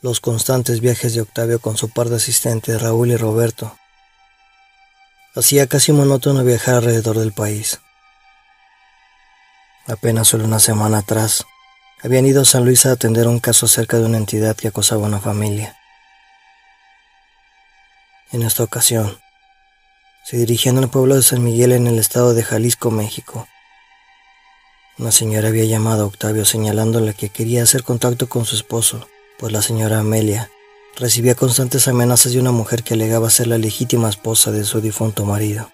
los constantes viajes de Octavio con su par de asistentes Raúl y Roberto. Hacía casi monótono viajar alrededor del país. Apenas solo una semana atrás, habían ido a San Luis a atender un caso acerca de una entidad que acosaba a una familia. En esta ocasión, se dirigían al pueblo de San Miguel en el estado de Jalisco, México. Una señora había llamado a Octavio señalándole que quería hacer contacto con su esposo, pues la señora Amelia recibía constantes amenazas de una mujer que alegaba ser la legítima esposa de su difunto marido.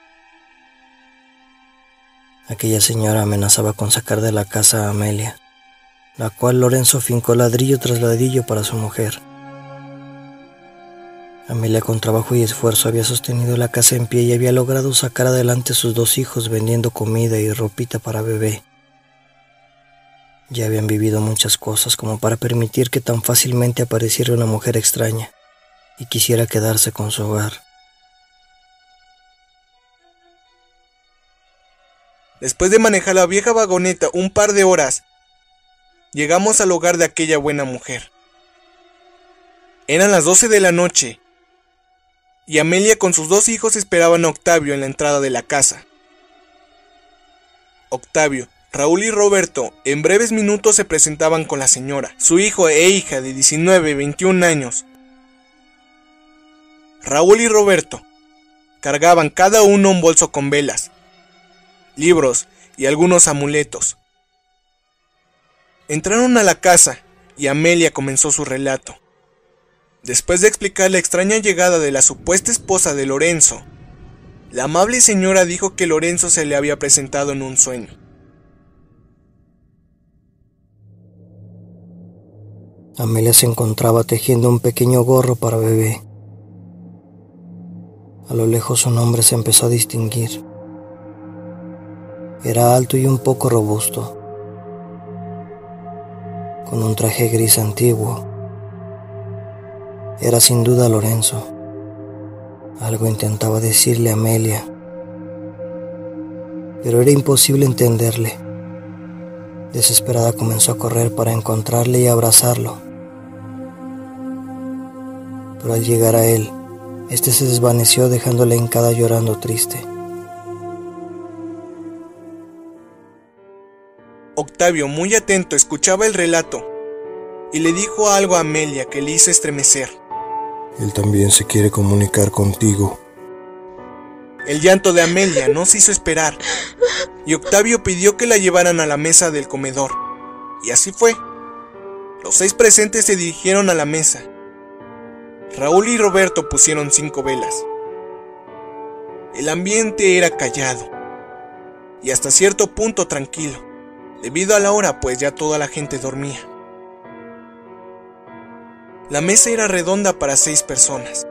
Aquella señora amenazaba con sacar de la casa a Amelia, la cual Lorenzo fincó ladrillo tras ladrillo para su mujer. Amelia con trabajo y esfuerzo había sostenido la casa en pie y había logrado sacar adelante a sus dos hijos vendiendo comida y ropita para bebé. Ya habían vivido muchas cosas como para permitir que tan fácilmente apareciera una mujer extraña y quisiera quedarse con su hogar. Después de manejar la vieja vagoneta un par de horas, llegamos al hogar de aquella buena mujer. Eran las 12 de la noche y Amelia con sus dos hijos esperaban a Octavio en la entrada de la casa. Octavio, Raúl y Roberto en breves minutos se presentaban con la señora, su hijo e hija de 19 y 21 años. Raúl y Roberto cargaban cada uno un bolso con velas, libros y algunos amuletos. Entraron a la casa y Amelia comenzó su relato. Después de explicar la extraña llegada de la supuesta esposa de Lorenzo, la amable señora dijo que Lorenzo se le había presentado en un sueño. Amelia se encontraba tejiendo un pequeño gorro para bebé. A lo lejos su nombre se empezó a distinguir. Era alto y un poco robusto con un traje gris antiguo. Era sin duda Lorenzo. Algo intentaba decirle a Amelia, pero era imposible entenderle. Desesperada comenzó a correr para encontrarle y abrazarlo. Pero al llegar a él, este se desvaneció dejándole hincada llorando triste. Octavio, muy atento, escuchaba el relato y le dijo algo a Amelia que le hizo estremecer. Él también se quiere comunicar contigo. El llanto de Amelia no se hizo esperar y Octavio pidió que la llevaran a la mesa del comedor. Y así fue. Los seis presentes se dirigieron a la mesa. Raúl y Roberto pusieron cinco velas. El ambiente era callado y hasta cierto punto tranquilo debido a la hora pues ya toda la gente dormía. La mesa era redonda para seis personas.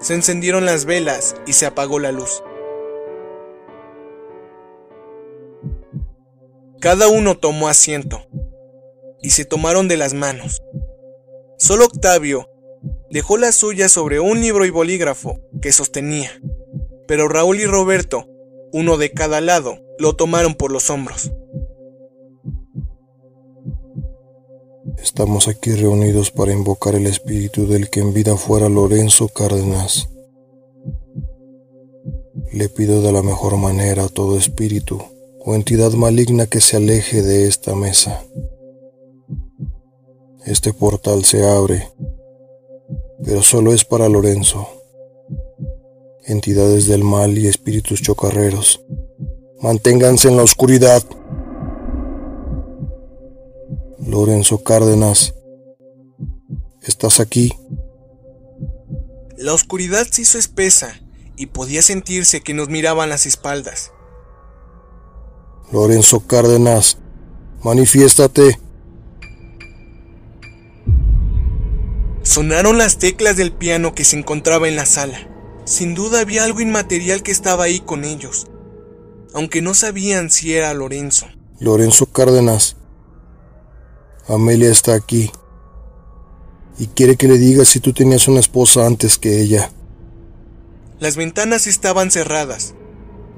Se encendieron las velas y se apagó la luz. Cada uno tomó asiento y se tomaron de las manos. Solo Octavio dejó la suya sobre un libro y bolígrafo que sostenía, pero Raúl y Roberto, uno de cada lado, lo tomaron por los hombros. Estamos aquí reunidos para invocar el espíritu del que en vida fuera Lorenzo Cárdenas. Le pido de la mejor manera a todo espíritu o entidad maligna que se aleje de esta mesa. Este portal se abre, pero solo es para Lorenzo. Entidades del mal y espíritus chocarreros Manténganse en la oscuridad. Lorenzo Cárdenas, ¿estás aquí? La oscuridad se hizo espesa y podía sentirse que nos miraban las espaldas. Lorenzo Cárdenas, manifiéstate. Sonaron las teclas del piano que se encontraba en la sala. Sin duda había algo inmaterial que estaba ahí con ellos aunque no sabían si era Lorenzo. Lorenzo Cárdenas. Amelia está aquí. Y quiere que le digas si tú tenías una esposa antes que ella. Las ventanas estaban cerradas,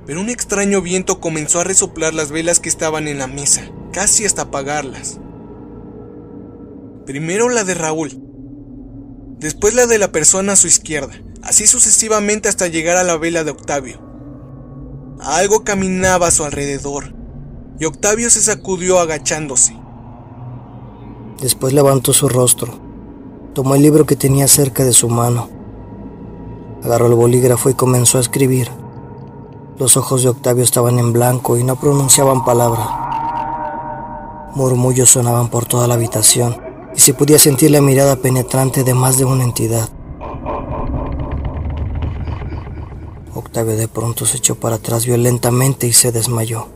pero un extraño viento comenzó a resoplar las velas que estaban en la mesa, casi hasta apagarlas. Primero la de Raúl, después la de la persona a su izquierda, así sucesivamente hasta llegar a la vela de Octavio. Algo caminaba a su alrededor, y Octavio se sacudió agachándose. Después levantó su rostro, tomó el libro que tenía cerca de su mano, agarró el bolígrafo y comenzó a escribir. Los ojos de Octavio estaban en blanco y no pronunciaban palabra. Murmullos sonaban por toda la habitación y se podía sentir la mirada penetrante de más de una entidad. Octavio de pronto se echó para atrás violentamente y se desmayó.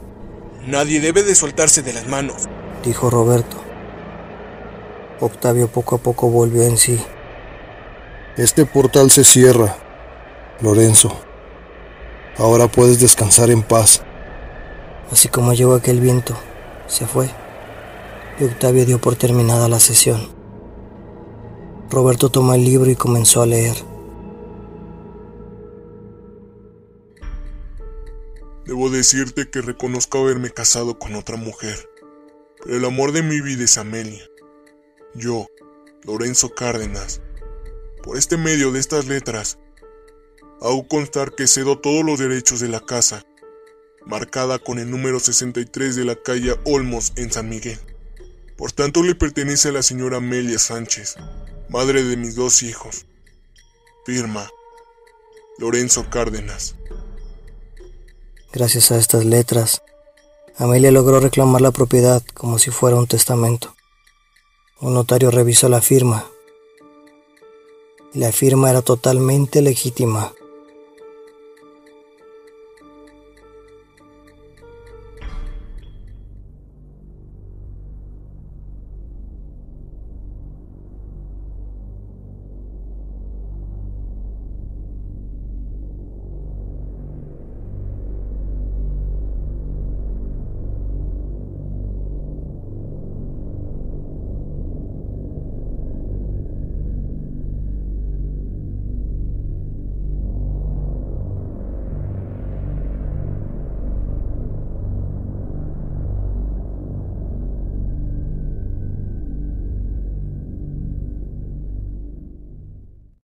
Nadie debe de soltarse de las manos, dijo Roberto. Octavio poco a poco volvió en sí. Este portal se cierra, Lorenzo. Ahora puedes descansar en paz. Así como llegó aquel viento, se fue. Y Octavio dio por terminada la sesión. Roberto tomó el libro y comenzó a leer. Debo decirte que reconozco haberme casado con otra mujer, pero el amor de mi vida es Amelia. Yo, Lorenzo Cárdenas, por este medio de estas letras, hago constar que cedo todos los derechos de la casa, marcada con el número 63 de la calle Olmos en San Miguel. Por tanto le pertenece a la señora Amelia Sánchez, madre de mis dos hijos. Firma, Lorenzo Cárdenas. Gracias a estas letras, Amelia logró reclamar la propiedad como si fuera un testamento. Un notario revisó la firma. Y la firma era totalmente legítima.